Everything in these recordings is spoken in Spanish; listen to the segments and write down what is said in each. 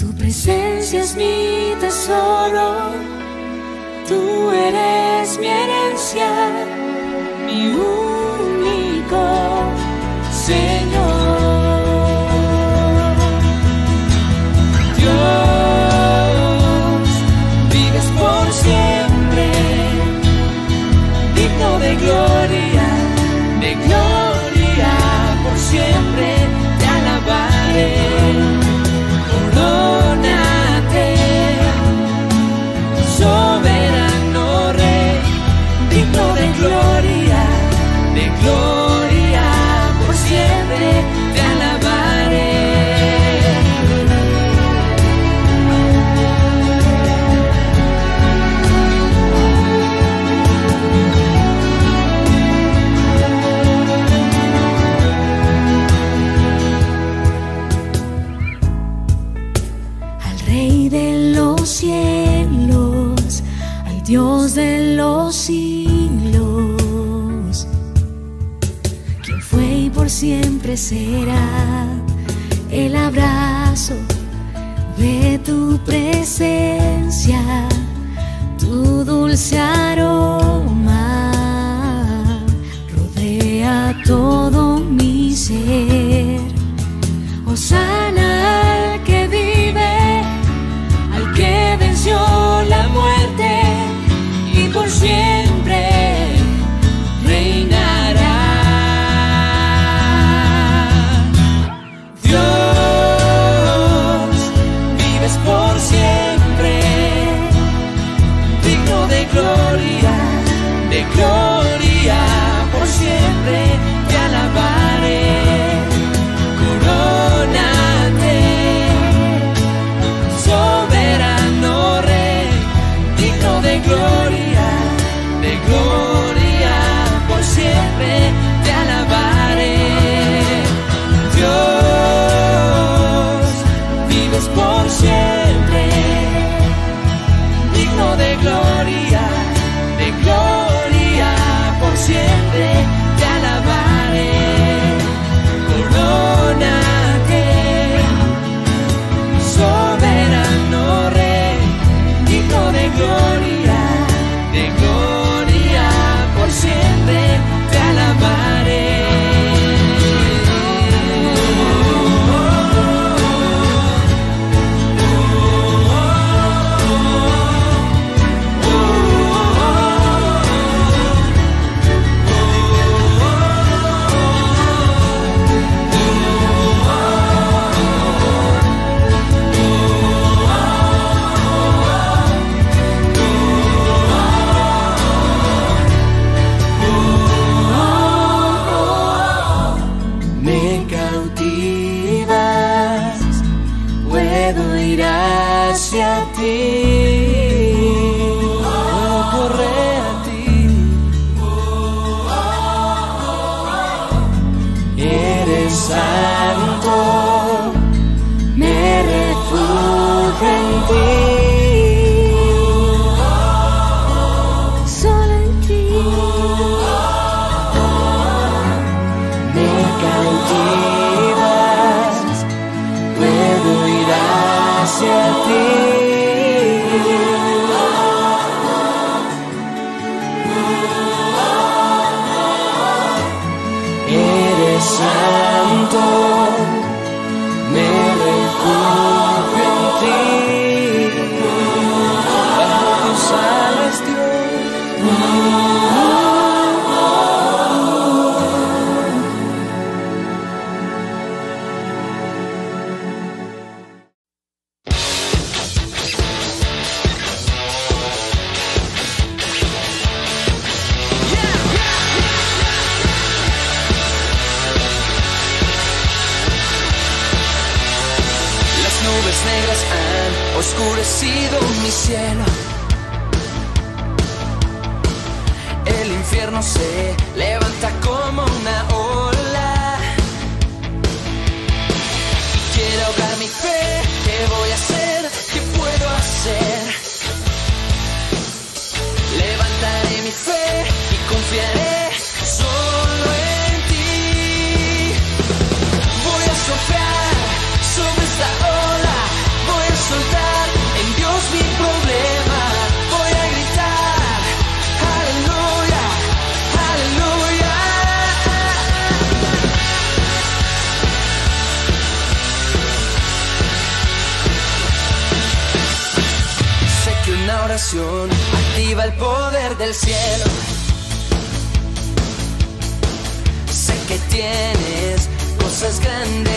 Tu presencia es mi tesoro, tú eres mi herencia, mi presencia, tu dulce amor. infierno se levanta como una ola. Activa el poder del cielo. Sé que tienes cosas grandes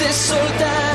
de soldado.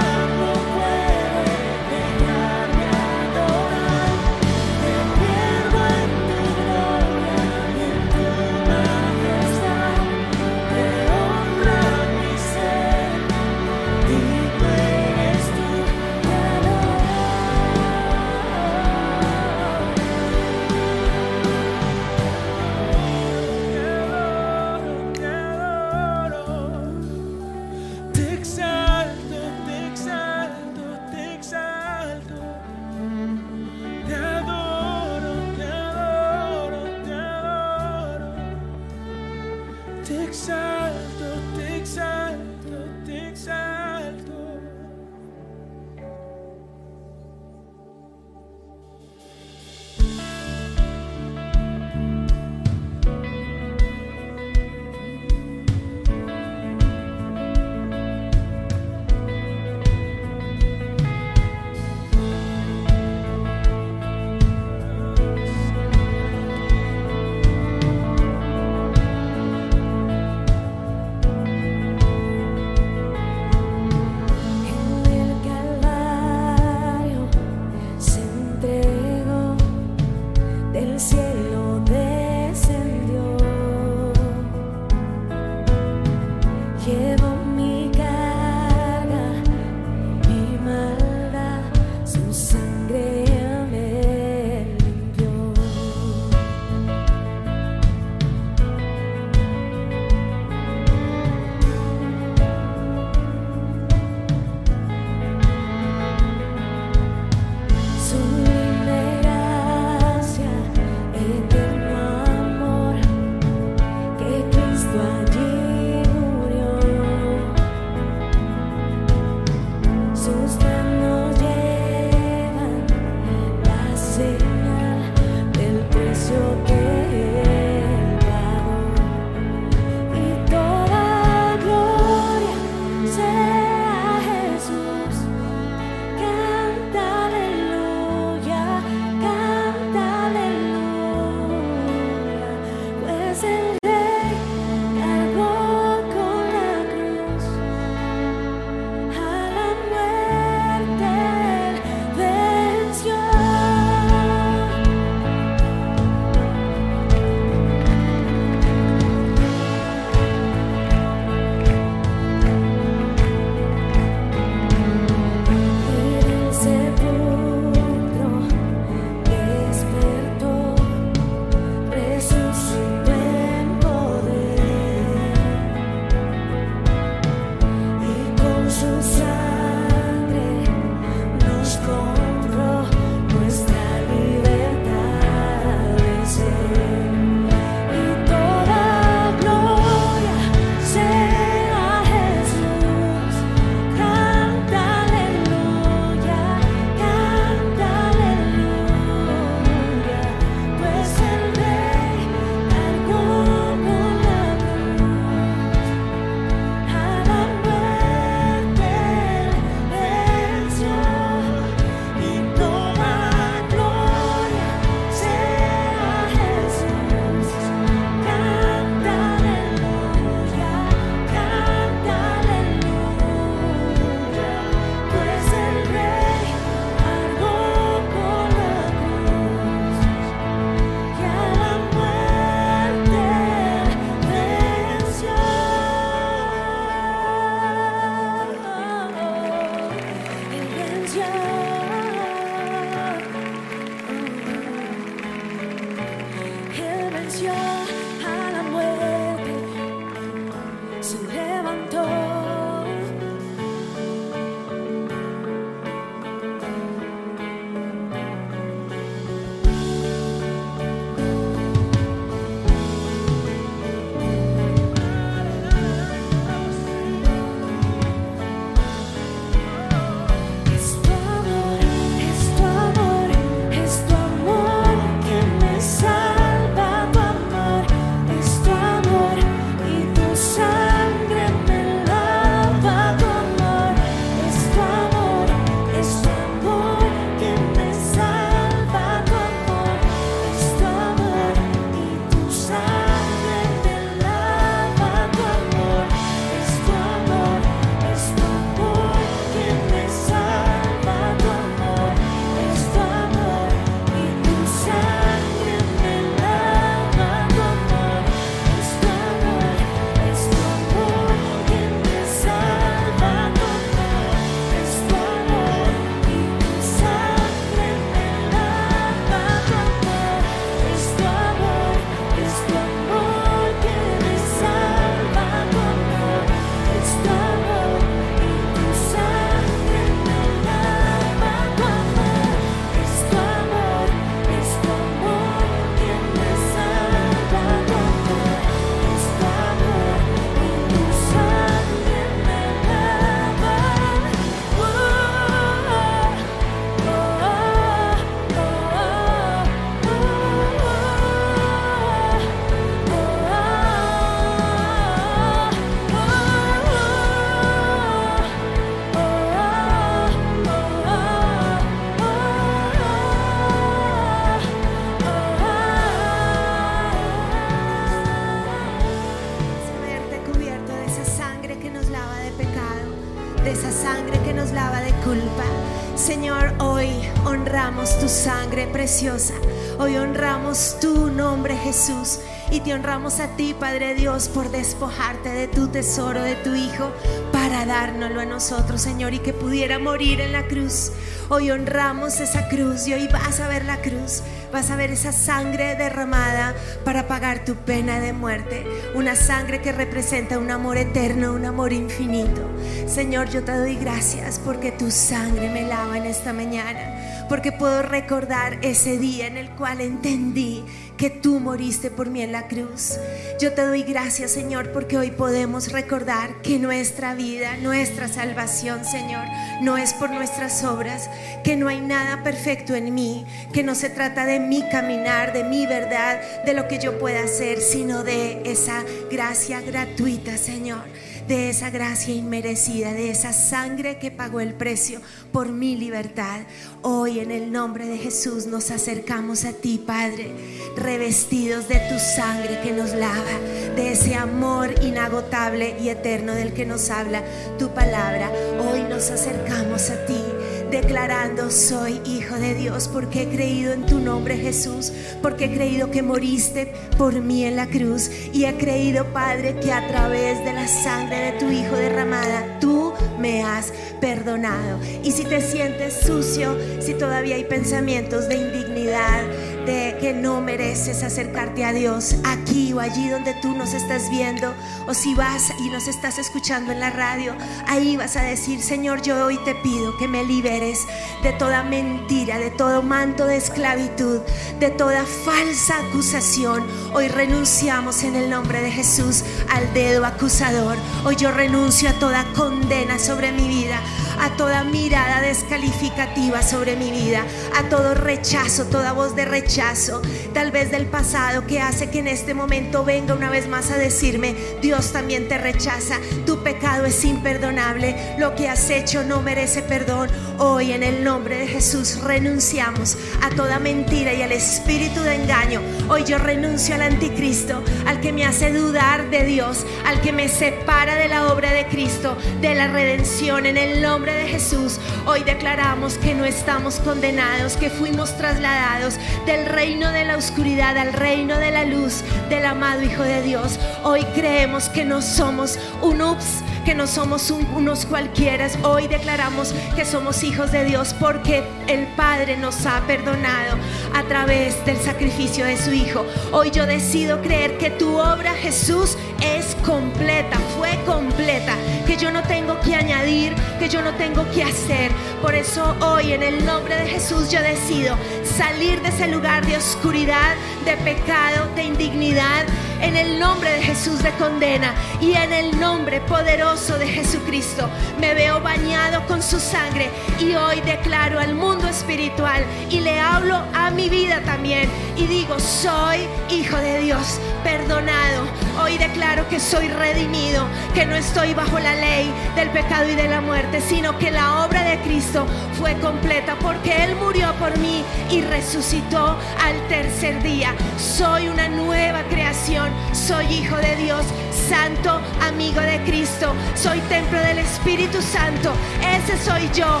Hoy honramos tu nombre, Jesús. Y te honramos a ti, Padre Dios, por despojarte de tu tesoro, de tu Hijo, para dárnoslo a nosotros, Señor, y que pudiera morir en la cruz. Hoy honramos esa cruz y hoy vas a ver la cruz. Vas a ver esa sangre derramada para pagar tu pena de muerte. Una sangre que representa un amor eterno, un amor infinito. Señor, yo te doy gracias porque tu sangre me lava en esta mañana. Porque puedo recordar ese día en el cual entendí que tú moriste por mí en la cruz. Yo te doy gracias, Señor, porque hoy podemos recordar que nuestra vida, nuestra salvación, Señor, no es por nuestras obras, que no hay nada perfecto en mí, que no se trata de mi caminar, de mi verdad, de lo que yo pueda hacer, sino de esa gracia gratuita, Señor de esa gracia inmerecida, de esa sangre que pagó el precio por mi libertad. Hoy en el nombre de Jesús nos acercamos a ti, Padre, revestidos de tu sangre que nos lava, de ese amor inagotable y eterno del que nos habla tu palabra. Hoy nos acercamos a ti declarando soy hijo de Dios porque he creído en tu nombre Jesús, porque he creído que moriste por mí en la cruz y he creído Padre que a través de la sangre de tu Hijo derramada tú me has perdonado. Y si te sientes sucio, si todavía hay pensamientos de indignidad, de que no mereces acercarte a Dios aquí o allí donde tú nos estás viendo, o si vas y nos estás escuchando en la radio, ahí vas a decir, Señor, yo hoy te pido que me liberes de toda mentira, de todo manto de esclavitud, de toda falsa acusación. Hoy renunciamos en el nombre de Jesús al dedo acusador. Hoy yo renuncio a toda condena sobre mi vida, a toda mirada descalificativa sobre mi vida, a todo rechazo, toda voz de rechazo, tal vez del pasado que hace que en este momento venga una vez más a decirme, Dios también te rechaza, tu pecado es imperdonable, lo que has hecho no merece perdón. Hoy en el nombre de Jesús renunciamos a toda mentira y al espíritu de engaño. Hoy yo renuncio al anticristo, al que me hace dudar de Dios, al que me separa de la obra de Cristo, de la redención en el nombre de Jesús. Hoy declaramos que no estamos condenados, que fuimos trasladados del reino de la oscuridad al reino de la luz del amado Hijo de Dios. Hoy creemos que no somos un ups, que no somos un- unos cualquiera. Hoy declaramos que somos hijos de Dios porque el Padre nos ha perdonado a través del sacrificio de su Hijo. Hoy yo decido creer que tu obra, Jesús, es completa, fue completa, que yo no tengo que añadir, que yo no tengo que hacer. Por eso hoy en el nombre de Jesús yo decido salir de ese lugar de oscuridad, de pecado, de indignidad, en el nombre de Jesús de condena y en el nombre poderoso de Jesucristo me veo bañado con su sangre y hoy declaro al mundo espiritual y le hablo a mi vida también y digo soy hijo de Dios perdonado hoy declaro que soy redimido que no estoy bajo la ley del pecado y de la muerte sino que la obra de Cristo fue completa porque Él murió por mí y resucitó al tercer día soy una nueva creación soy hijo de Dios, santo, amigo de Cristo, soy templo del Espíritu Santo, ese soy yo,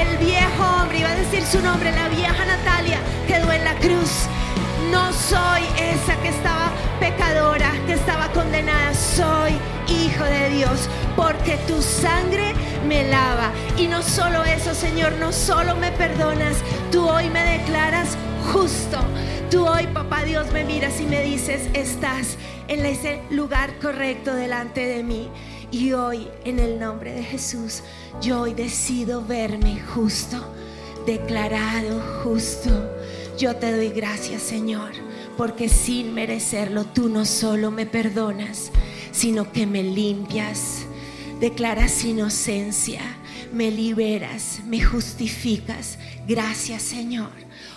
el viejo hombre, iba a decir su nombre, la vieja Natalia quedó en la cruz. No soy esa que estaba pecadora, que estaba condenada, soy hijo de Dios, porque tu sangre me lava. Y no solo eso, Señor, no solo me perdonas, tú hoy me declaras justo. Tú hoy, papá Dios, me miras y me dices, estás en ese lugar correcto delante de mí. Y hoy, en el nombre de Jesús, yo hoy decido verme justo, declarado justo. Yo te doy gracias, Señor, porque sin merecerlo tú no solo me perdonas, sino que me limpias, declaras inocencia, me liberas, me justificas. Gracias, Señor.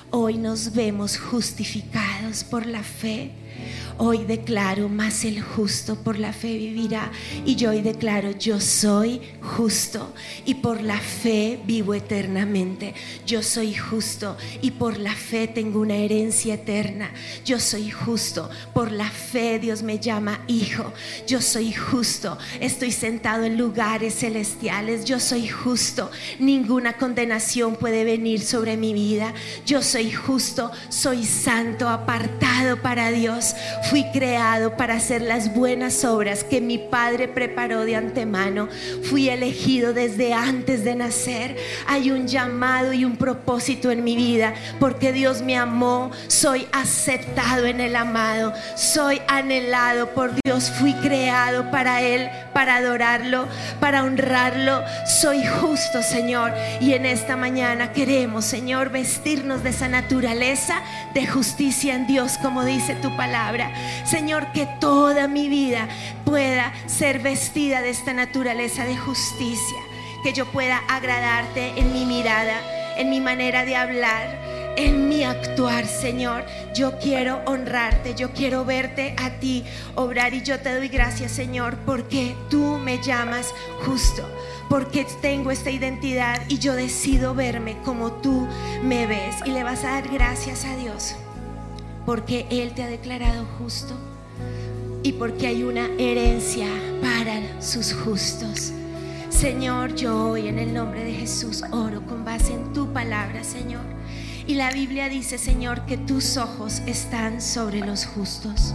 Hoy nos vemos justificados por la fe. Hoy declaro, más el justo por la fe vivirá. Y yo hoy declaro, yo soy justo y por la fe vivo eternamente. Yo soy justo y por la fe tengo una herencia eterna. Yo soy justo, por la fe Dios me llama hijo. Yo soy justo, estoy sentado en lugares celestiales. Yo soy justo, ninguna condenación puede venir sobre mi vida. Yo soy justo, soy santo, apartado para Dios. Fui creado para hacer las buenas obras que mi Padre preparó de antemano. Fui elegido desde antes de nacer. Hay un llamado y un propósito en mi vida porque Dios me amó. Soy aceptado en el amado. Soy anhelado por Dios. Fui creado para Él, para adorarlo, para honrarlo. Soy justo, Señor. Y en esta mañana queremos, Señor, vestirnos de esa naturaleza de justicia en Dios, como dice tu palabra. Señor, que toda mi vida pueda ser vestida de esta naturaleza de justicia. Que yo pueda agradarte en mi mirada, en mi manera de hablar, en mi actuar, Señor. Yo quiero honrarte, yo quiero verte a ti obrar y yo te doy gracias, Señor, porque tú me llamas justo, porque tengo esta identidad y yo decido verme como tú me ves. Y le vas a dar gracias a Dios, porque Él te ha declarado justo y porque hay una herencia para sus justos. Señor, yo hoy en el nombre de Jesús oro con base en tu palabra, Señor. Y la Biblia dice, Señor, que tus ojos están sobre los justos,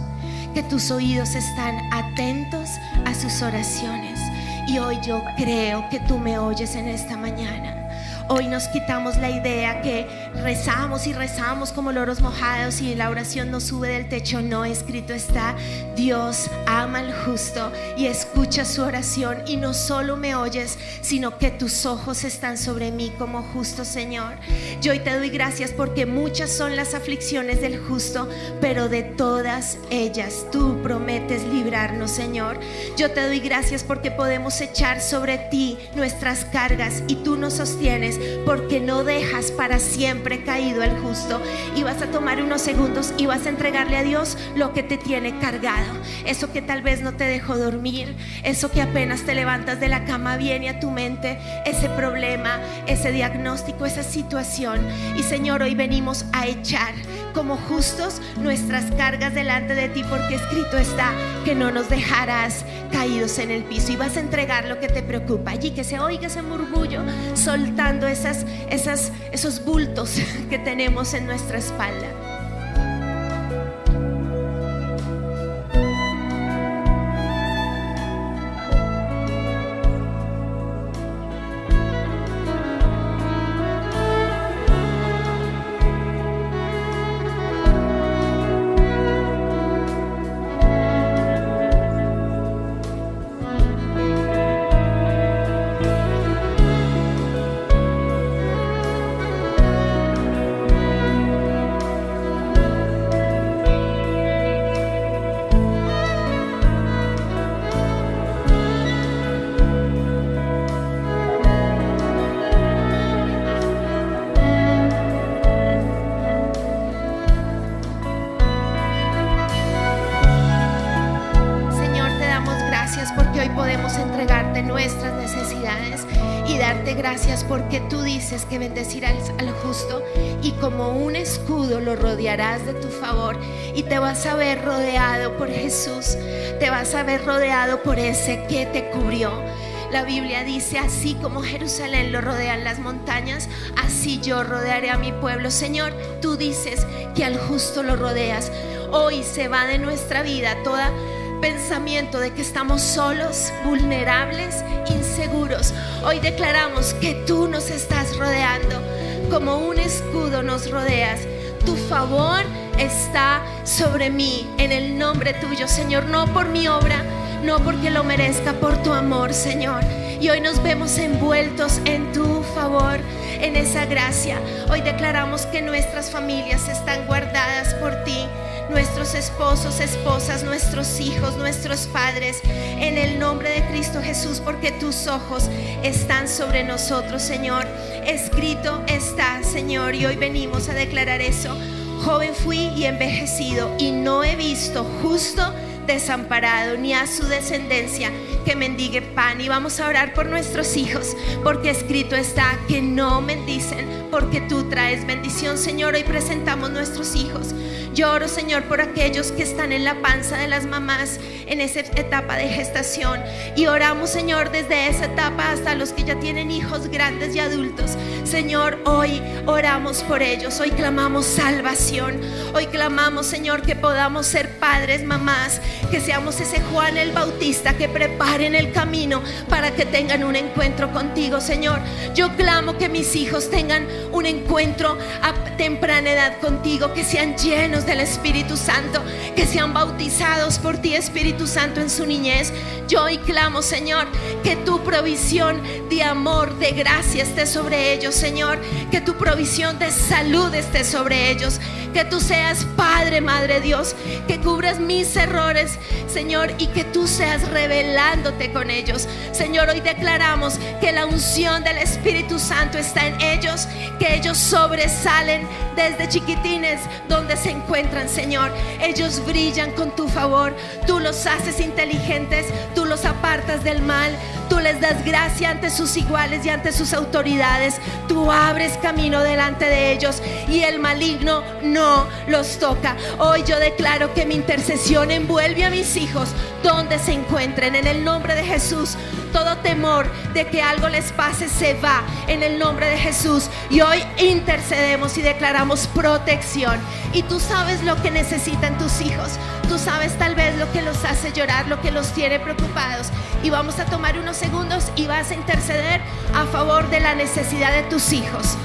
que tus oídos están atentos a sus oraciones. Y hoy yo creo que tú me oyes en esta mañana. Hoy nos quitamos la idea que rezamos y rezamos como loros mojados y la oración no sube del techo. No, escrito está, Dios ama al justo y escucha su oración y no solo me oyes, sino que tus ojos están sobre mí como justo Señor. Yo hoy te doy gracias porque muchas son las aflicciones del justo, pero de todas ellas tú prometes librarnos, Señor. Yo te doy gracias porque podemos echar sobre ti nuestras cargas y tú nos sostienes porque no dejas para siempre caído el justo. Y vas a tomar unos segundos y vas a entregarle a Dios lo que te tiene cargado. Eso que tal vez no te dejó dormir, eso que apenas te levantas de la cama viene a tu mente, ese problema, ese diagnóstico, esa situación. Y Señor, hoy venimos a echar como justos nuestras cargas delante de ti porque escrito está que no nos dejarás caídos en el piso y vas a entregar lo que te preocupa allí que se oiga ese murmullo soltando esas, esas, esos bultos que tenemos en nuestra espalda. Porque tú dices que bendecirás al justo y como un escudo lo rodearás de tu favor y te vas a ver rodeado por Jesús, te vas a ver rodeado por ese que te cubrió. La Biblia dice, así como Jerusalén lo rodean las montañas, así yo rodearé a mi pueblo. Señor, tú dices que al justo lo rodeas. Hoy se va de nuestra vida toda pensamiento de que estamos solos, vulnerables, Hoy declaramos que tú nos estás rodeando, como un escudo nos rodeas. Tu favor está sobre mí en el nombre tuyo, Señor, no por mi obra, no porque lo merezca, por tu amor, Señor. Y hoy nos vemos envueltos en tu favor, en esa gracia. Hoy declaramos que nuestras familias están guardadas por ti nuestros esposos, esposas, nuestros hijos, nuestros padres, en el nombre de Cristo Jesús, porque tus ojos están sobre nosotros, Señor. Escrito está, Señor, y hoy venimos a declarar eso. joven fui y envejecido y no he visto justo desamparado ni a su descendencia que mendigue pan. Y vamos a orar por nuestros hijos, porque escrito está que no bendicen, porque tú traes bendición, Señor. Hoy presentamos nuestros hijos. Yo oro, Señor, por aquellos que están en la panza de las mamás en esa etapa de gestación. Y oramos, Señor, desde esa etapa hasta los que ya tienen hijos grandes y adultos. Señor, hoy oramos por ellos. Hoy clamamos salvación. Hoy clamamos, Señor, que podamos ser padres, mamás, que seamos ese Juan el Bautista que preparen el camino para que tengan un encuentro contigo, Señor. Yo clamo que mis hijos tengan un encuentro a temprana edad contigo, que sean llenos del Espíritu Santo, que sean bautizados por ti, Espíritu Santo, en su niñez. Yo hoy clamo, Señor, que tu provisión de amor, de gracia esté sobre ellos, Señor, que tu provisión de salud esté sobre ellos, que tú seas Padre, Madre Dios, que cubras mis errores, Señor, y que tú seas revelándote con ellos. Señor, hoy declaramos que la unción del Espíritu Santo está en ellos, que ellos sobresalen desde chiquitines donde se encuentran, Señor. Ellos brillan con tu favor, tú los haces inteligentes, tú los apartas del mal, tú les das gracia ante sus iguales y ante sus autoridades, tú abres camino delante de ellos y el maligno no los toca. Hoy yo declaro que mi intercesión envuelve a mis hijos donde se encuentren en el nombre de Jesús. Todo temor de que algo les pase se va en el nombre de Jesús. Y hoy intercedemos y declaramos protección. Y tú sabes lo que necesitan tus hijos. Tú sabes tal vez lo que los hace llorar, lo que los tiene preocupados. Y vamos a tomar unos segundos y vas a interceder a favor de la necesidad de tus hijos.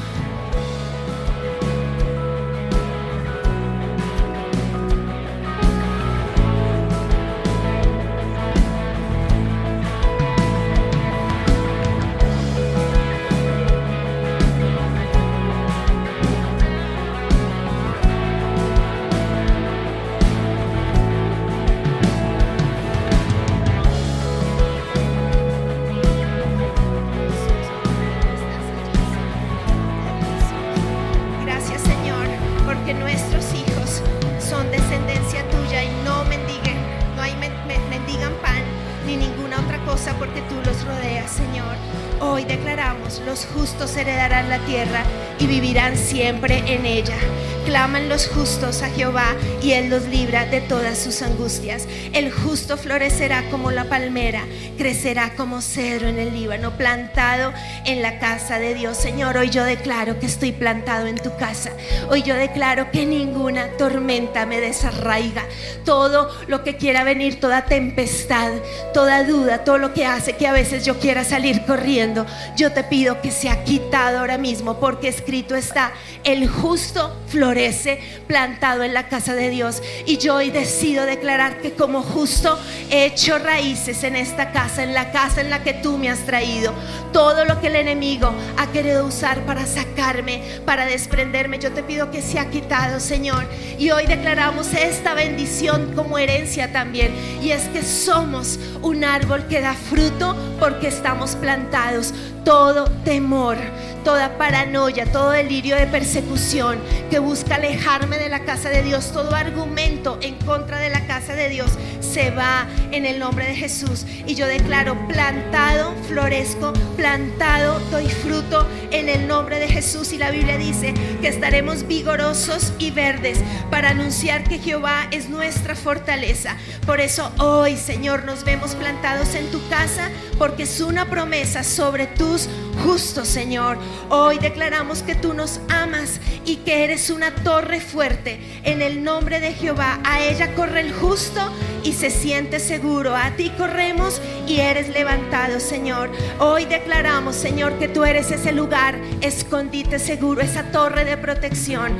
Siempre en ella. Claman los justos a Jehová y Él los libra de todas sus angustias. El justo florecerá como la palmera, crecerá como cedro en el Líbano, plantado en la casa de Dios. Señor, hoy yo declaro que estoy plantado en tu casa. Hoy yo declaro que ninguna tormenta me desarraiga. Todo lo que quiera venir, toda tempestad, toda duda, todo lo que hace que a veces yo quiera salir corriendo, yo te pido que sea quitado ahora mismo, porque escrito está, el justo florece plantado en la casa de Dios. Y yo hoy decido declarar que como justo he hecho raíces en esta casa, en la casa en la que tú me has traído. Todo lo que el enemigo ha querido usar para sacarme, para desprenderme, yo te pido que sea quitado, Señor. Y hoy declaramos esta bendición como herencia también. Y es que somos un árbol que da fruto porque estamos plantados. Todo temor, toda paranoia, todo delirio de persecución que busca alejarme de la casa de Dios, todo argumento en contra de la casa de Dios se va en el nombre de Jesús. Y yo declaro plantado, florezco, plantado, doy fruto en el nombre de Jesús. Y la Biblia dice que estaremos vigorosos y verdes para anunciar que Jehová es nuestra fortaleza. Por eso hoy, Señor, nos vemos plantados en tu casa porque es una promesa sobre tus justos, Señor. Hoy declaramos que tú nos amas y que eres una torre fuerte. En el nombre de Jehová, a ella corre el justo y se siente seguro. A ti corremos y eres levantado, Señor. Hoy declaramos, Señor, que tú eres ese lugar escondite seguro, esa torre de protección.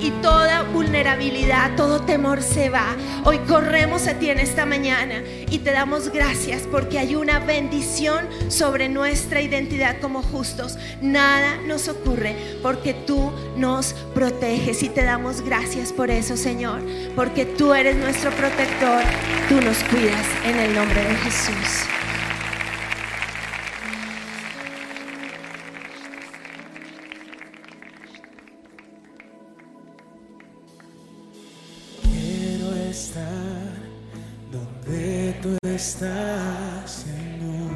Y toda vulnerabilidad, todo temor se va. Hoy corremos a ti en esta mañana y te damos gracias porque hay una bendición sobre nuestra identidad como justos. Nada nos ocurre porque tú nos proteges y te damos gracias por eso, Señor. Porque tú eres nuestro protector, tú nos cuidas en el nombre de Jesús. estar donde tú estás, Señor.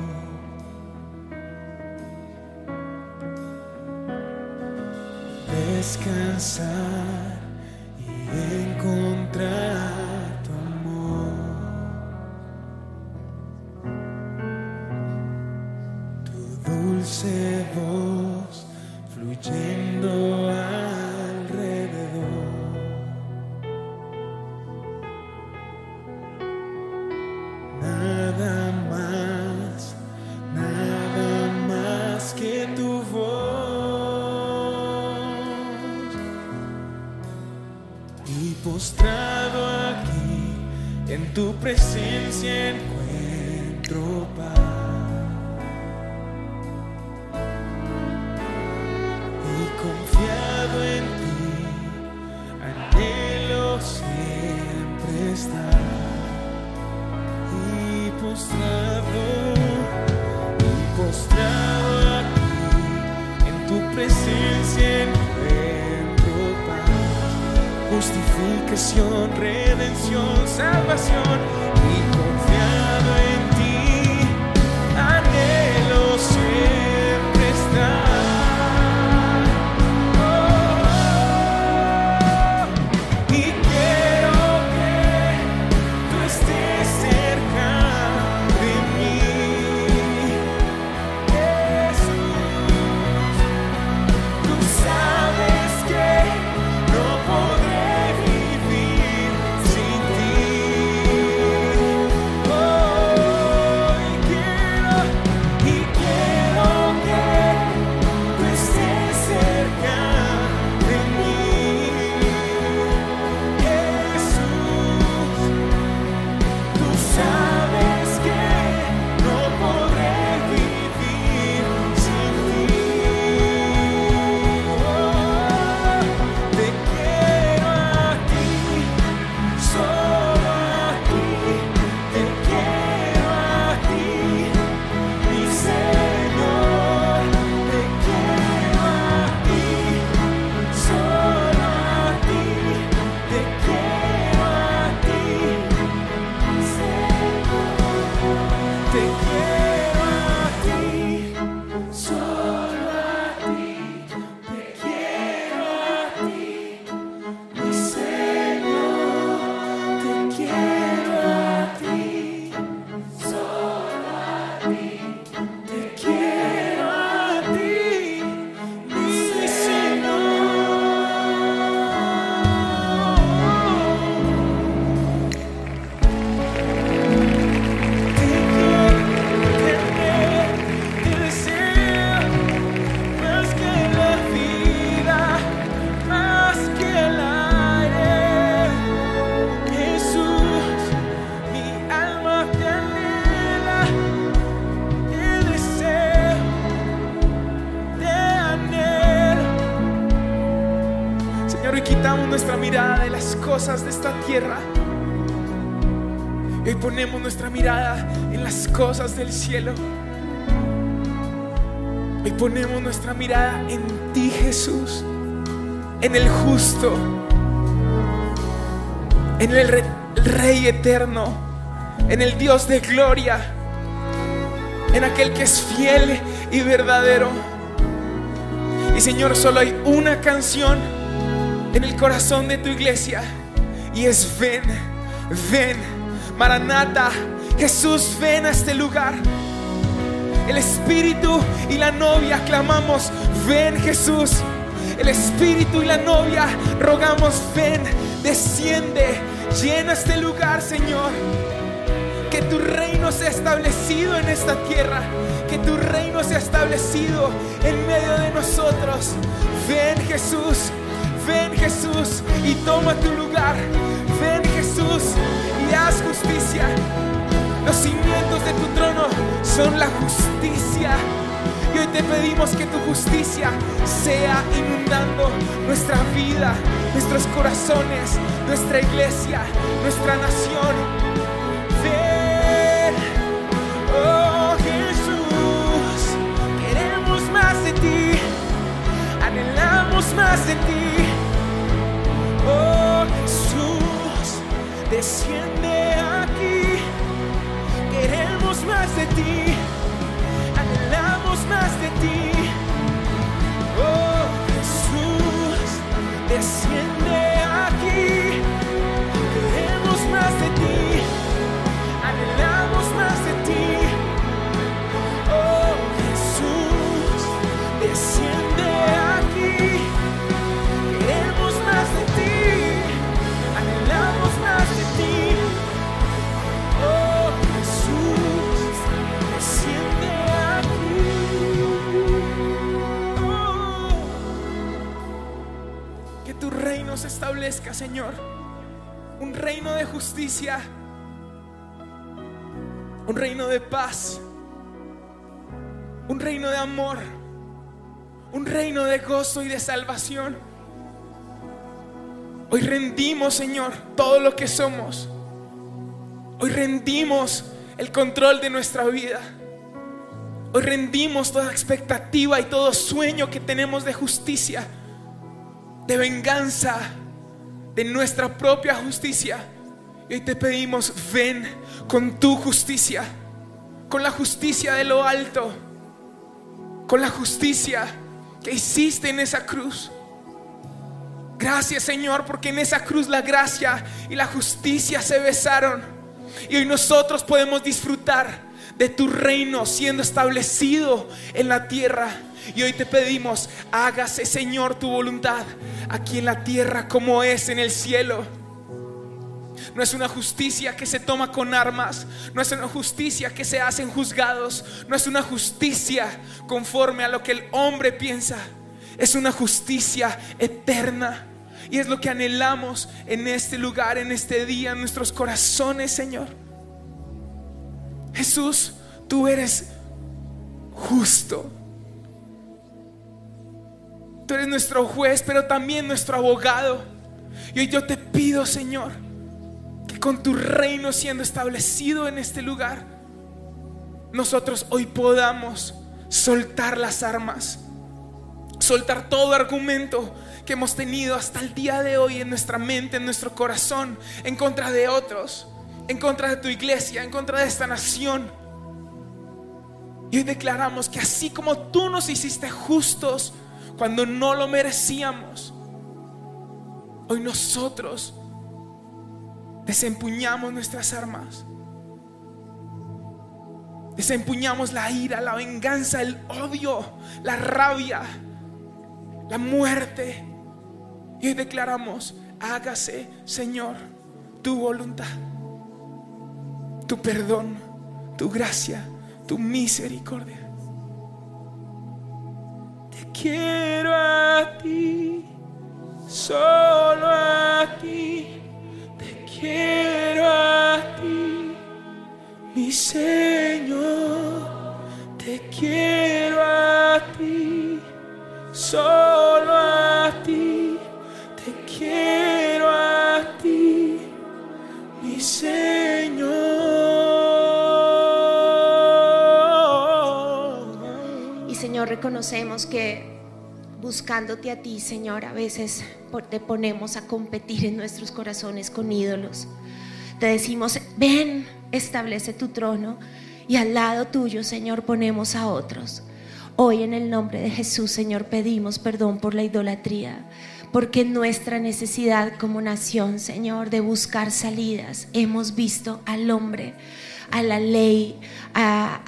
Descansar. Ponemos nuestra mirada en ti, Jesús, en el justo, en el, re- el Rey eterno, en el Dios de gloria, en aquel que es fiel y verdadero. Y Señor, solo hay una canción en el corazón de tu iglesia y es ven, ven, Maranata, Jesús, ven a este lugar. El Espíritu y la novia clamamos, ven Jesús. El Espíritu y la novia rogamos, ven, desciende, llena este lugar, Señor. Que tu reino sea establecido en esta tierra. Que tu reino sea establecido en medio de nosotros. Ven Jesús, ven Jesús y toma tu lugar. Ven Jesús y haz justicia. Los cimientos de tu trono son la justicia. Y hoy te pedimos que tu justicia sea inundando nuestra vida, nuestros corazones, nuestra iglesia, nuestra nación. Ven, oh Jesús, queremos más de ti, anhelamos más de ti. Oh Jesús, desciende aquí más de ti, anhelamos más de ti. Oh Jesús, desciende reino se establezca, Señor. Un reino de justicia. Un reino de paz. Un reino de amor. Un reino de gozo y de salvación. Hoy rendimos, Señor, todo lo que somos. Hoy rendimos el control de nuestra vida. Hoy rendimos toda expectativa y todo sueño que tenemos de justicia, de venganza, de nuestra propia justicia. Y hoy te pedimos, ven con tu justicia, con la justicia de lo alto, con la justicia que hiciste en esa cruz. Gracias Señor, porque en esa cruz la gracia y la justicia se besaron. Y hoy nosotros podemos disfrutar de tu reino siendo establecido en la tierra. Y hoy te pedimos, hágase Señor tu voluntad aquí en la tierra como es en el cielo. No es una justicia que se toma con armas, no es una justicia que se hacen juzgados, no es una justicia conforme a lo que el hombre piensa, es una justicia eterna. Y es lo que anhelamos en este lugar, en este día, en nuestros corazones, Señor. Jesús, tú eres justo. Tú eres nuestro juez, pero también nuestro abogado. Y hoy yo te pido, Señor, que con tu reino siendo establecido en este lugar, nosotros hoy podamos soltar las armas, soltar todo argumento que hemos tenido hasta el día de hoy en nuestra mente, en nuestro corazón, en contra de otros, en contra de tu iglesia, en contra de esta nación. Y hoy declaramos que así como tú nos hiciste justos cuando no lo merecíamos, hoy nosotros desempuñamos nuestras armas. Desempuñamos la ira, la venganza, el odio, la rabia, la muerte. Y hoy declaramos, hágase, Señor, tu voluntad, tu perdón, tu gracia, tu misericordia. Quiero a ti, solo a ti, te quiero a ti, mi Señor, te quiero a ti, solo a ti, te quiero a ti, mi Señor. Reconocemos que buscándote a ti, Señor, a veces te ponemos a competir en nuestros corazones con ídolos. Te decimos, ven, establece tu trono y al lado tuyo, Señor, ponemos a otros. Hoy en el nombre de Jesús, Señor, pedimos perdón por la idolatría, porque nuestra necesidad como nación, Señor, de buscar salidas, hemos visto al hombre, a la ley, a-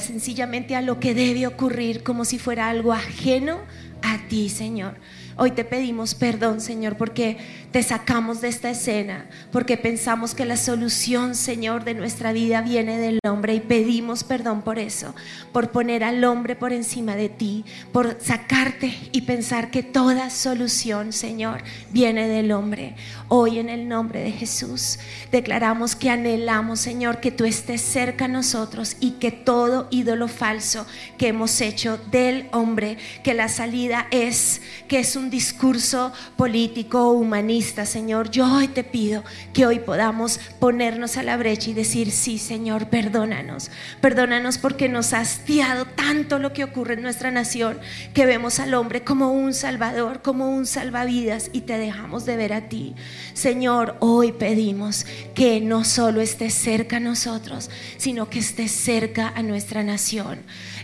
sencillamente a lo que debe ocurrir como si fuera algo ajeno a ti, Señor. Hoy te pedimos perdón, Señor, porque te sacamos de esta escena, porque pensamos que la solución, Señor, de nuestra vida viene del hombre y pedimos perdón por eso, por poner al hombre por encima de ti, por sacarte y pensar que toda solución, Señor, viene del hombre. Hoy en el nombre de Jesús declaramos que anhelamos, Señor, que tú estés cerca a nosotros y que todo ídolo falso que hemos hecho del hombre, que la salida es que es un discurso político o Señor. Yo hoy te pido que hoy podamos ponernos a la brecha y decir, sí, Señor, perdónanos. Perdónanos porque nos ha hastiado tanto lo que ocurre en nuestra nación que vemos al hombre como un salvador, como un salvavidas y te dejamos de ver a ti. Señor, hoy pedimos que no solo estés cerca a nosotros, sino que estés cerca a nuestra nación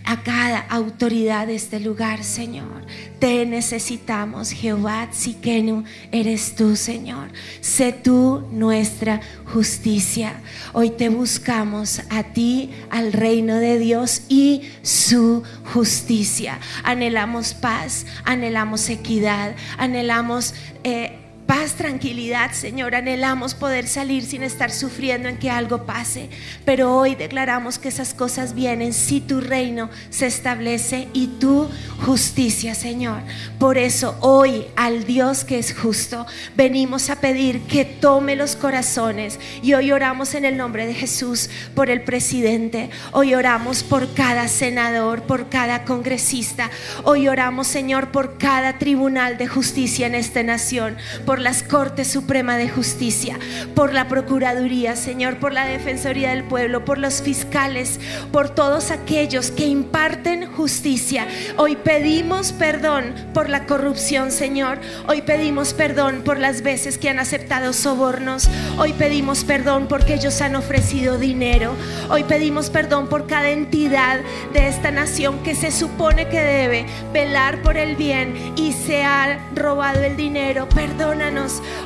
a cada autoridad de este lugar, Señor. Te necesitamos, Jehová Tzikenu, eres tú, Señor. Sé tú nuestra justicia. Hoy te buscamos a ti, al reino de Dios y su justicia. Anhelamos paz, anhelamos equidad, anhelamos... eh, Paz, tranquilidad, Señor. Anhelamos poder salir sin estar sufriendo en que algo pase. Pero hoy declaramos que esas cosas vienen si tu reino se establece y tu justicia, Señor. Por eso hoy al Dios que es justo venimos a pedir que tome los corazones. Y hoy oramos en el nombre de Jesús por el presidente. Hoy oramos por cada senador, por cada congresista. Hoy oramos, Señor, por cada tribunal de justicia en esta nación. Las Cortes Suprema de Justicia, por la Procuraduría, Señor, por la Defensoría del Pueblo, por los fiscales, por todos aquellos que imparten justicia. Hoy pedimos perdón por la corrupción, Señor. Hoy pedimos perdón por las veces que han aceptado sobornos. Hoy pedimos perdón porque ellos han ofrecido dinero. Hoy pedimos perdón por cada entidad de esta nación que se supone que debe velar por el bien y se ha robado el dinero.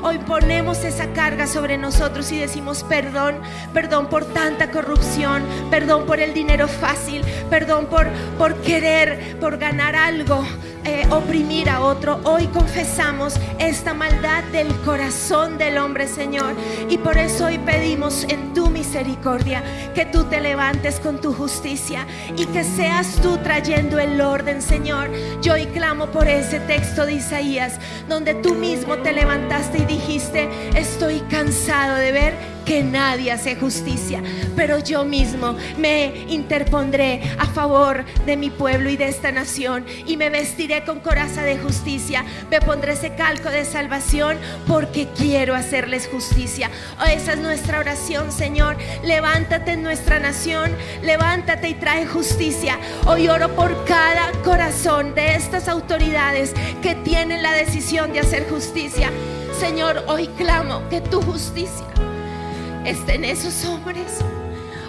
Hoy ponemos esa carga sobre nosotros y decimos perdón, perdón por tanta corrupción, perdón por el dinero fácil, perdón por, por querer, por ganar algo, eh, oprimir a otro. Hoy confesamos esta maldad del corazón del hombre, Señor. Y por eso hoy pedimos en tu misericordia que tú te levantes con tu justicia y que seas tú trayendo el orden, Señor. Yo hoy clamo por ese texto de Isaías, donde tú mismo te levantaste y dijiste, estoy cansado de ver que nadie hace justicia, pero yo mismo me interpondré a favor de mi pueblo y de esta nación y me vestiré con coraza de justicia, me pondré ese calco de salvación porque quiero hacerles justicia. Oh, esa es nuestra oración, Señor. Levántate en nuestra nación, levántate y trae justicia. Hoy oro por cada corazón de estas autoridades que tienen la decisión de hacer justicia. Señor, hoy clamo que tu justicia esté en esos hombres.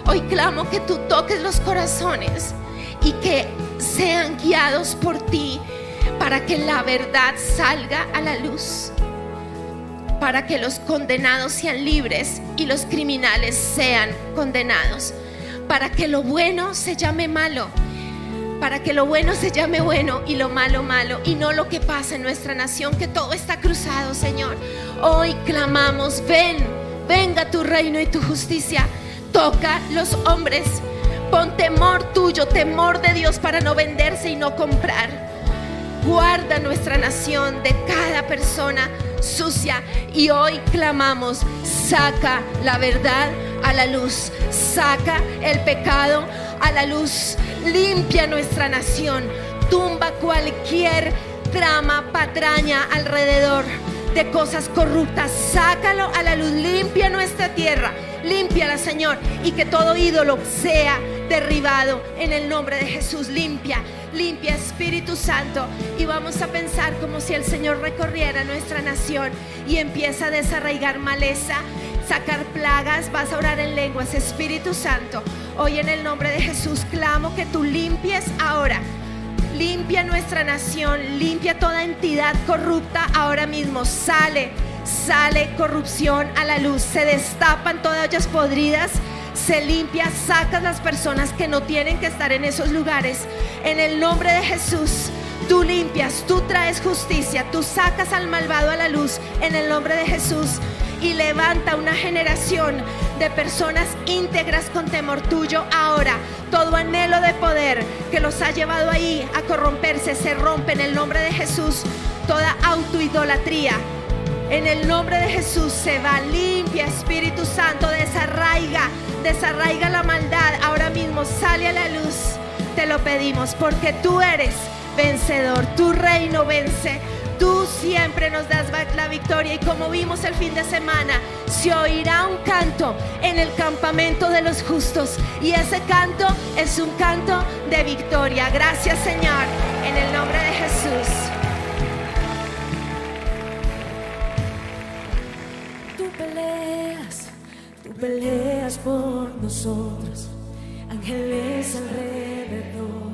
Hoy clamo que tú toques los corazones y que sean guiados por ti para que la verdad salga a la luz, para que los condenados sean libres y los criminales sean condenados, para que lo bueno se llame malo, para que lo bueno se llame bueno y lo malo malo, y no lo que pasa en nuestra nación, que todo está cruzado, Señor. Hoy clamamos, ven, venga tu reino y tu justicia. Toca los hombres. Pon temor tuyo, temor de Dios para no venderse y no comprar. Guarda nuestra nación de cada persona sucia y hoy clamamos, saca la verdad a la luz, saca el pecado a la luz, limpia nuestra nación, tumba cualquier trama, patraña alrededor de cosas corruptas. Sácalo a la luz, limpia nuestra tierra, límpiala, Señor, y que todo ídolo sea derribado en el nombre de Jesús. Limpia, limpia, Espíritu Santo. Y vamos a pensar como si el Señor recorriera nuestra nación y empieza a desarraigar maleza, sacar plagas. Vas a orar en lenguas, Espíritu Santo. Hoy en el nombre de Jesús clamo que tú limpies ahora limpia nuestra nación, limpia toda entidad corrupta ahora mismo. Sale, sale corrupción a la luz, se destapan todas ellas podridas. Se limpia, sacas las personas que no tienen que estar en esos lugares. En el nombre de Jesús, tú limpias, tú traes justicia, tú sacas al malvado a la luz. En el nombre de Jesús y levanta una generación de personas íntegras con temor tuyo ahora. Todo anhelo de poder que los ha llevado ahí a corromperse se rompe en el nombre de Jesús. Toda autoidolatría. En el nombre de Jesús se va limpia, Espíritu Santo, desarraiga, desarraiga la maldad. Ahora mismo sale a la luz. Te lo pedimos porque tú eres vencedor. Tu reino vence. Tú siempre nos das la victoria y como vimos el fin de semana, se oirá un canto en el campamento de los justos y ese canto es un canto de victoria. Gracias Señor, en el nombre de Jesús. Tú peleas, tú peleas por nosotros, ángeles alrededor.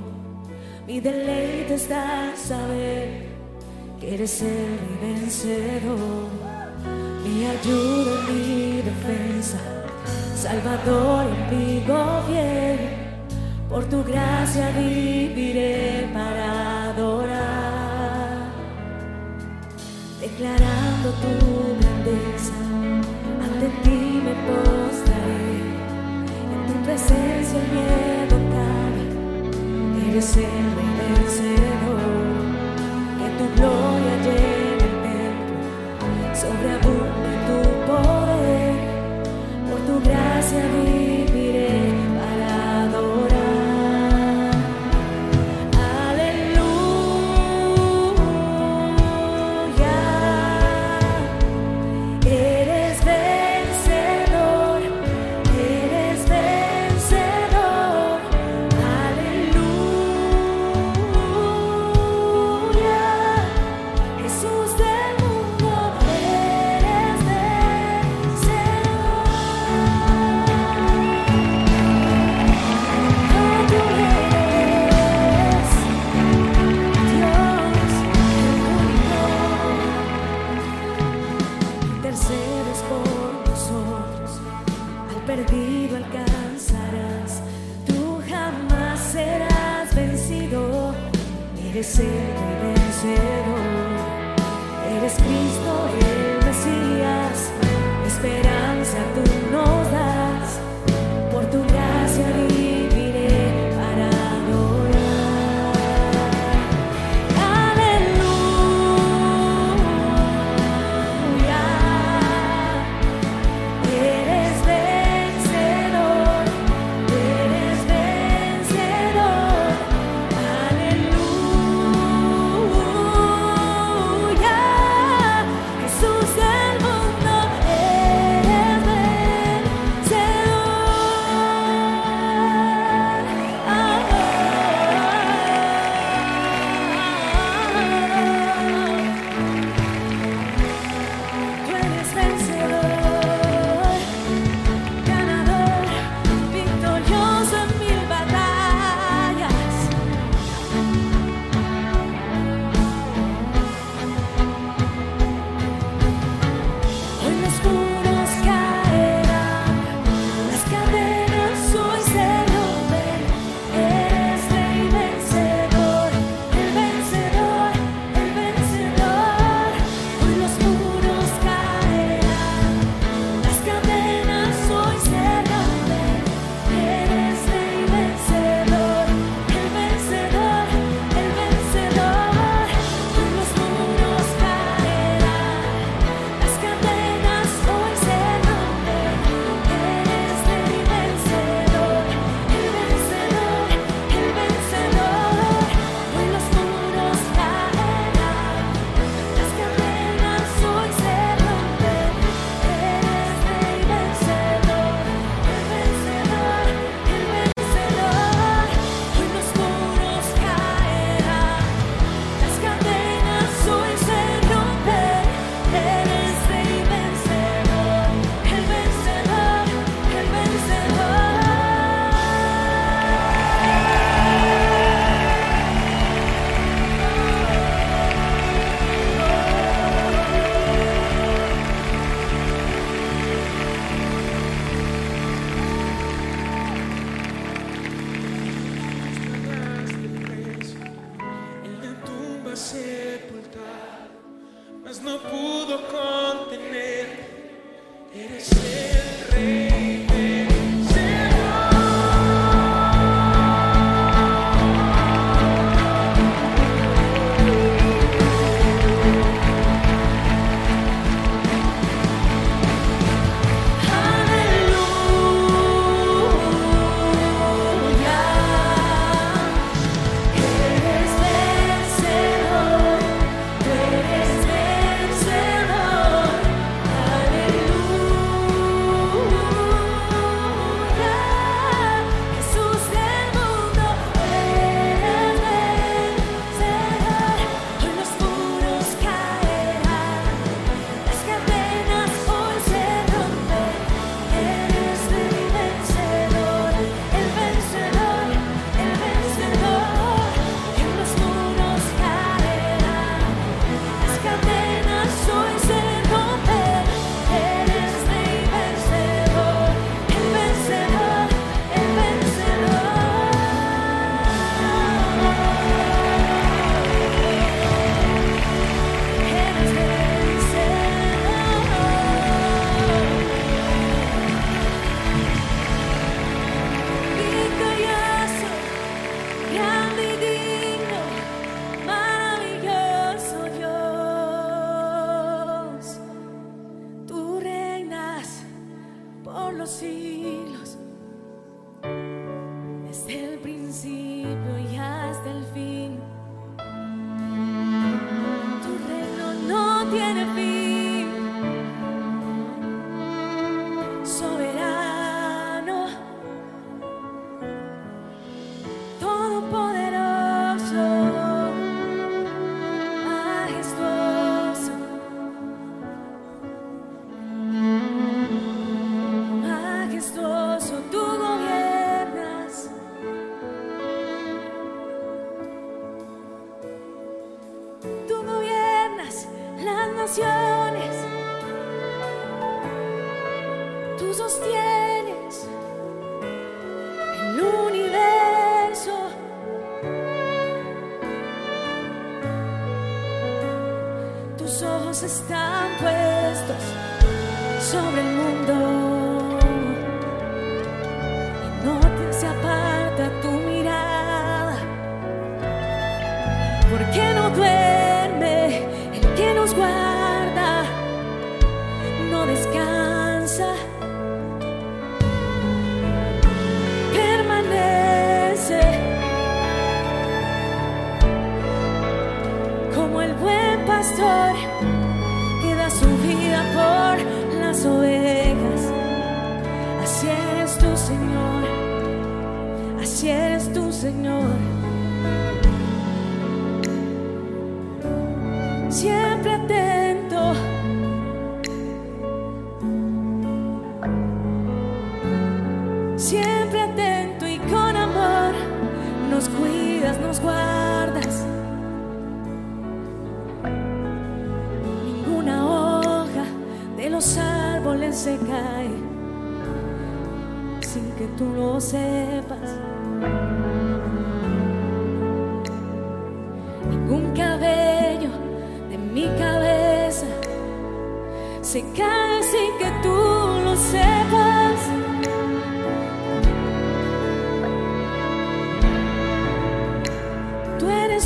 Mi deleite está saber que eres el vencedor, mi ayuda, mi defensa, Salvador en mi gobierno. Por tu gracia viviré para adorar declarando tu grandeza. Ante ti me postraré, en tu presencia el miedo cae. Eres el vencedor,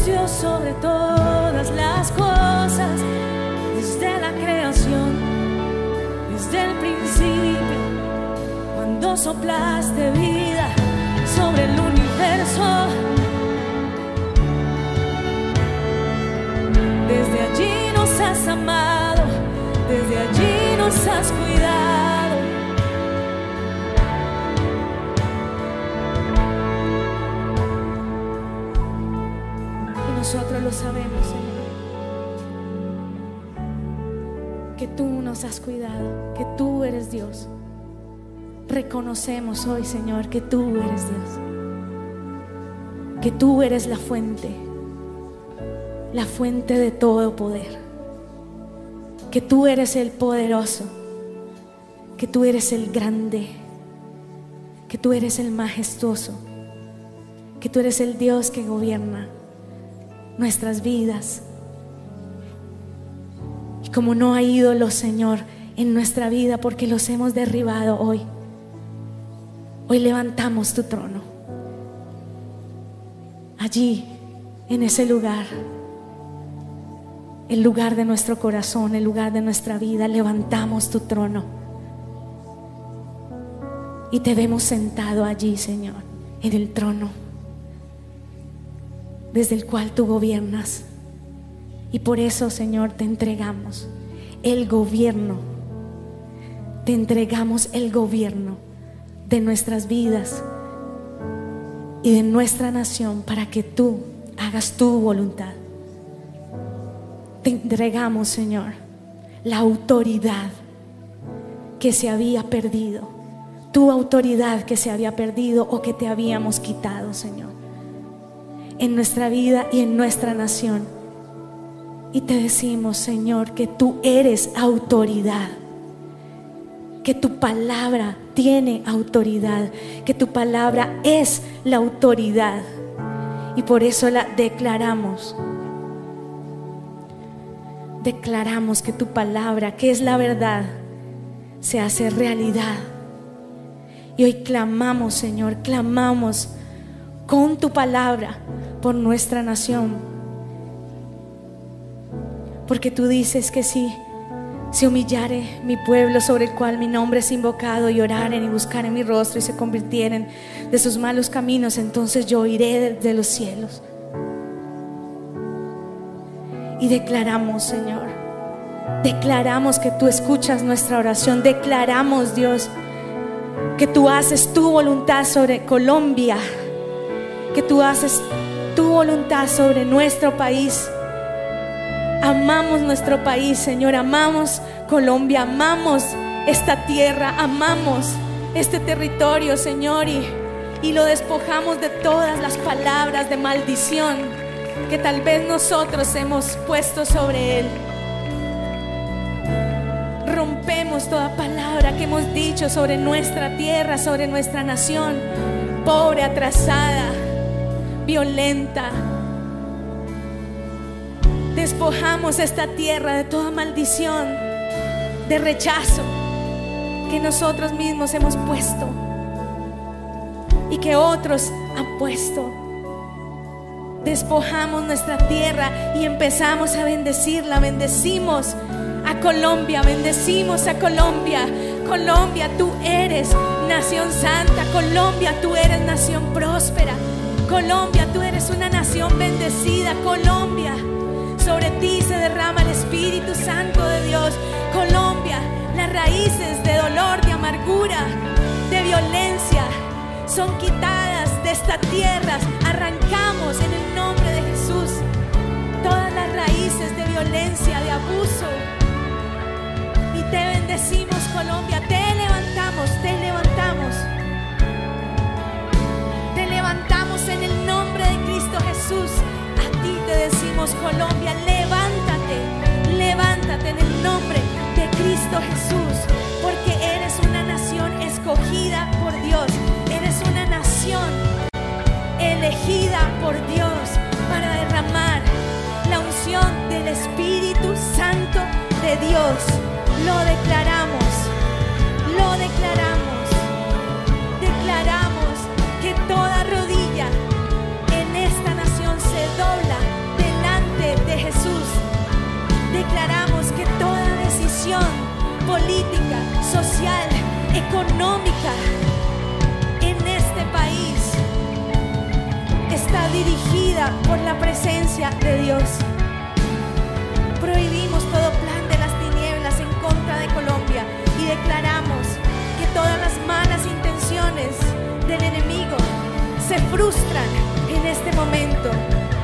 Dios sobre todas las cosas, desde la creación, desde el principio, cuando soplaste vida sobre el universo. Desde allí nos has amado, desde allí nos has cuidado. Lo sabemos, Señor. Que tú nos has cuidado, que tú eres Dios. Reconocemos hoy, Señor, que tú eres Dios. Que tú eres la fuente, la fuente de todo poder. Que tú eres el poderoso, que tú eres el grande, que tú eres el majestuoso, que tú eres el Dios que gobierna nuestras vidas. Y como no hay ídolos, Señor, en nuestra vida porque los hemos derribado hoy, hoy levantamos tu trono. Allí, en ese lugar, el lugar de nuestro corazón, el lugar de nuestra vida, levantamos tu trono. Y te vemos sentado allí, Señor, en el trono desde el cual tú gobiernas. Y por eso, Señor, te entregamos el gobierno. Te entregamos el gobierno de nuestras vidas y de nuestra nación para que tú hagas tu voluntad. Te entregamos, Señor, la autoridad que se había perdido, tu autoridad que se había perdido o que te habíamos quitado, Señor en nuestra vida y en nuestra nación. Y te decimos, Señor, que tú eres autoridad, que tu palabra tiene autoridad, que tu palabra es la autoridad. Y por eso la declaramos. Declaramos que tu palabra, que es la verdad, se hace realidad. Y hoy clamamos, Señor, clamamos con tu palabra por nuestra nación. Porque tú dices que si se humillare mi pueblo sobre el cual mi nombre es invocado y oraren y buscaren mi rostro y se convirtieren de sus malos caminos, entonces yo iré desde los cielos. Y declaramos, Señor, declaramos que tú escuchas nuestra oración, declaramos, Dios, que tú haces tu voluntad sobre Colombia, que tú haces tu voluntad sobre nuestro país. Amamos nuestro país, Señor, amamos Colombia, amamos esta tierra, amamos este territorio, Señor, y, y lo despojamos de todas las palabras de maldición que tal vez nosotros hemos puesto sobre él. Rompemos toda palabra que hemos dicho sobre nuestra tierra, sobre nuestra nación, pobre, atrasada, violenta. Despojamos esta tierra de toda maldición, de rechazo que nosotros mismos hemos puesto y que otros han puesto. Despojamos nuestra tierra y empezamos a bendecirla. Bendecimos a Colombia, bendecimos a Colombia. Colombia, tú eres nación santa. Colombia, tú eres nación próspera. Colombia, tú eres una nación bendecida. Colombia, sobre ti se derrama el Espíritu Santo de Dios. Colombia, las raíces de dolor, de amargura, de violencia son quitadas de esta tierra. Arrancamos en el nombre de Jesús todas las raíces de violencia, de abuso. Y te bendecimos Colombia, te levantamos, te levantamos. Jesús. A ti te decimos Colombia, levántate, levántate en el nombre de Cristo Jesús, porque eres una nación escogida por Dios, eres una nación elegida por Dios para derramar la unción del Espíritu Santo de Dios. Lo declaramos, política, social, económica en este país está dirigida por la presencia de Dios. Prohibimos todo plan de las tinieblas en contra de Colombia y declaramos que todas las malas intenciones del enemigo se frustran en este momento,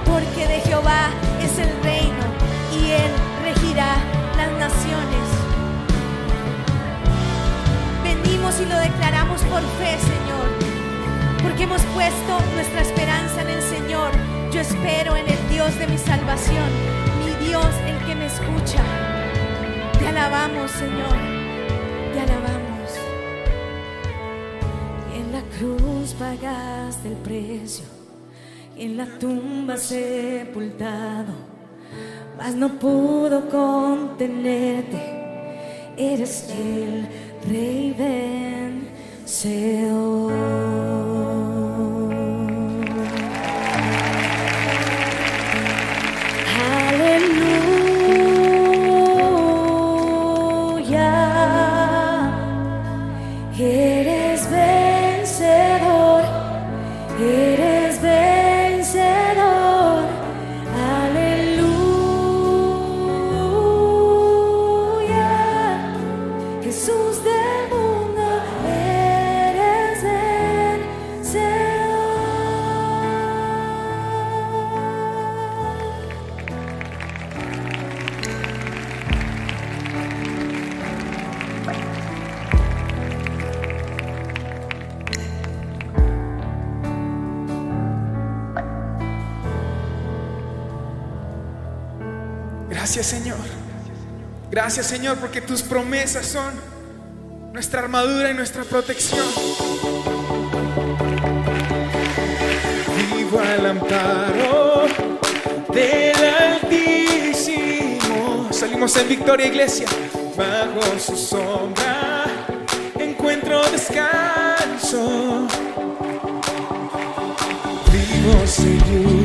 porque de Jehová es el reino y él regirá las naciones. Venimos y lo declaramos por fe, Señor, porque hemos puesto nuestra esperanza en el Señor. Yo espero en el Dios de mi salvación, mi Dios el que me escucha. Te alabamos, Señor, te alabamos. En la cruz pagaste el precio, en la tumba sepultado, mas no pudo contenerte. Eres el Rey vencedor. Gracias Señor. Gracias Señor porque tus promesas son nuestra armadura y nuestra protección. Vivo al amparo del Altísimo. Salimos en victoria, iglesia. Bajo su sombra encuentro descanso. Vivo seguro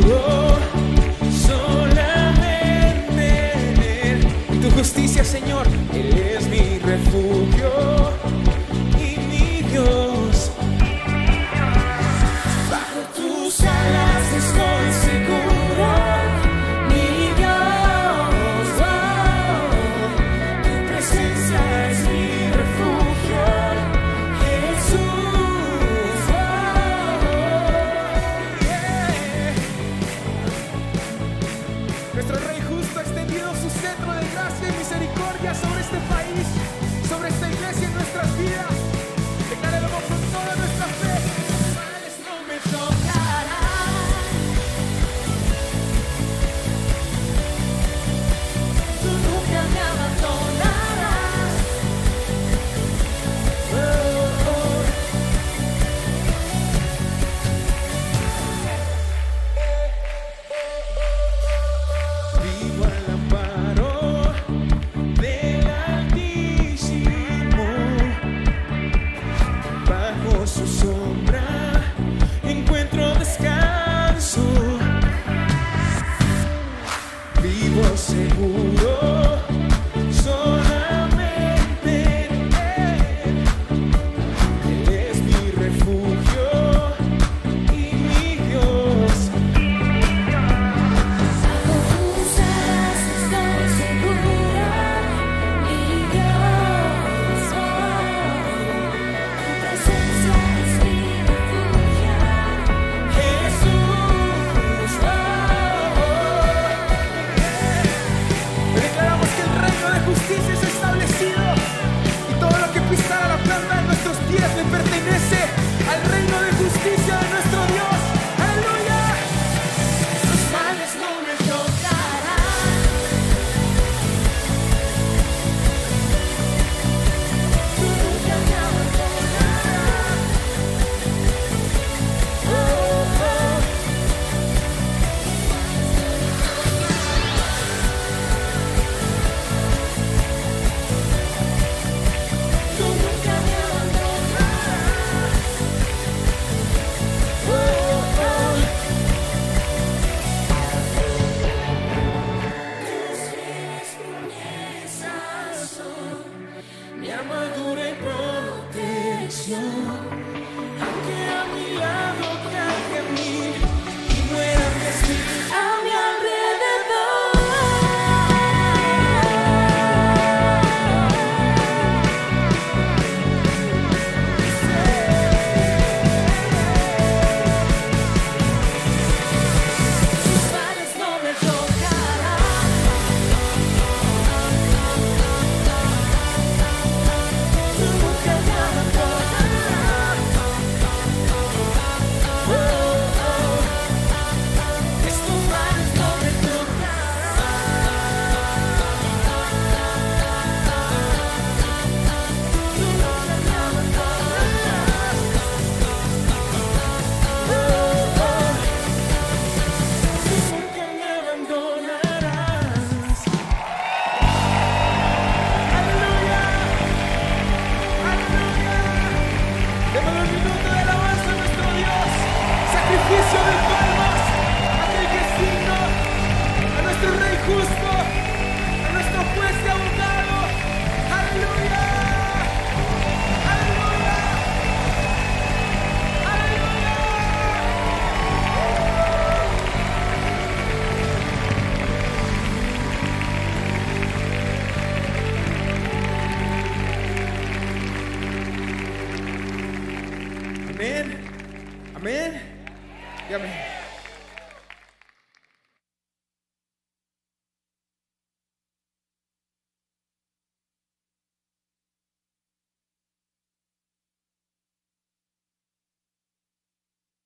Y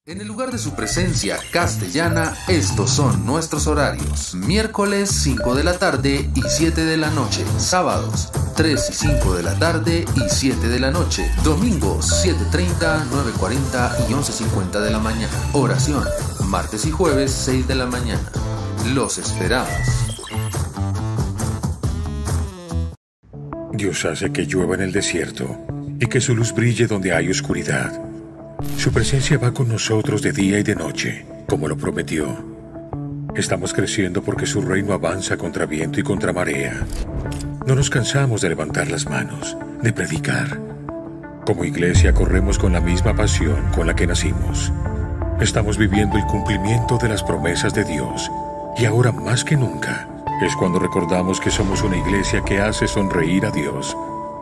En el lugar de su presencia castellana, estos son nuestros horarios. Miércoles 5 de la tarde y 7 de la noche. Sábados 3 y 5 de la tarde y 7 de la noche. Domingos 7.30, 9.40 y 11.50 de la mañana. Oración. Martes y jueves 6 de la mañana. Los esperamos. Dios hace que llueva en el desierto y que su luz brille donde hay oscuridad. Su presencia va con nosotros de día y de noche, como lo prometió. Estamos creciendo porque su reino avanza contra viento y contra marea. No nos cansamos de levantar las manos, de predicar. Como iglesia corremos con la misma pasión con la que nacimos. Estamos viviendo el cumplimiento de las promesas de Dios y ahora más que nunca es cuando recordamos que somos una iglesia que hace sonreír a Dios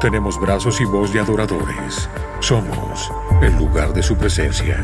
Tenemos brazos y voz de adoradores. Somos el lugar de su presencia.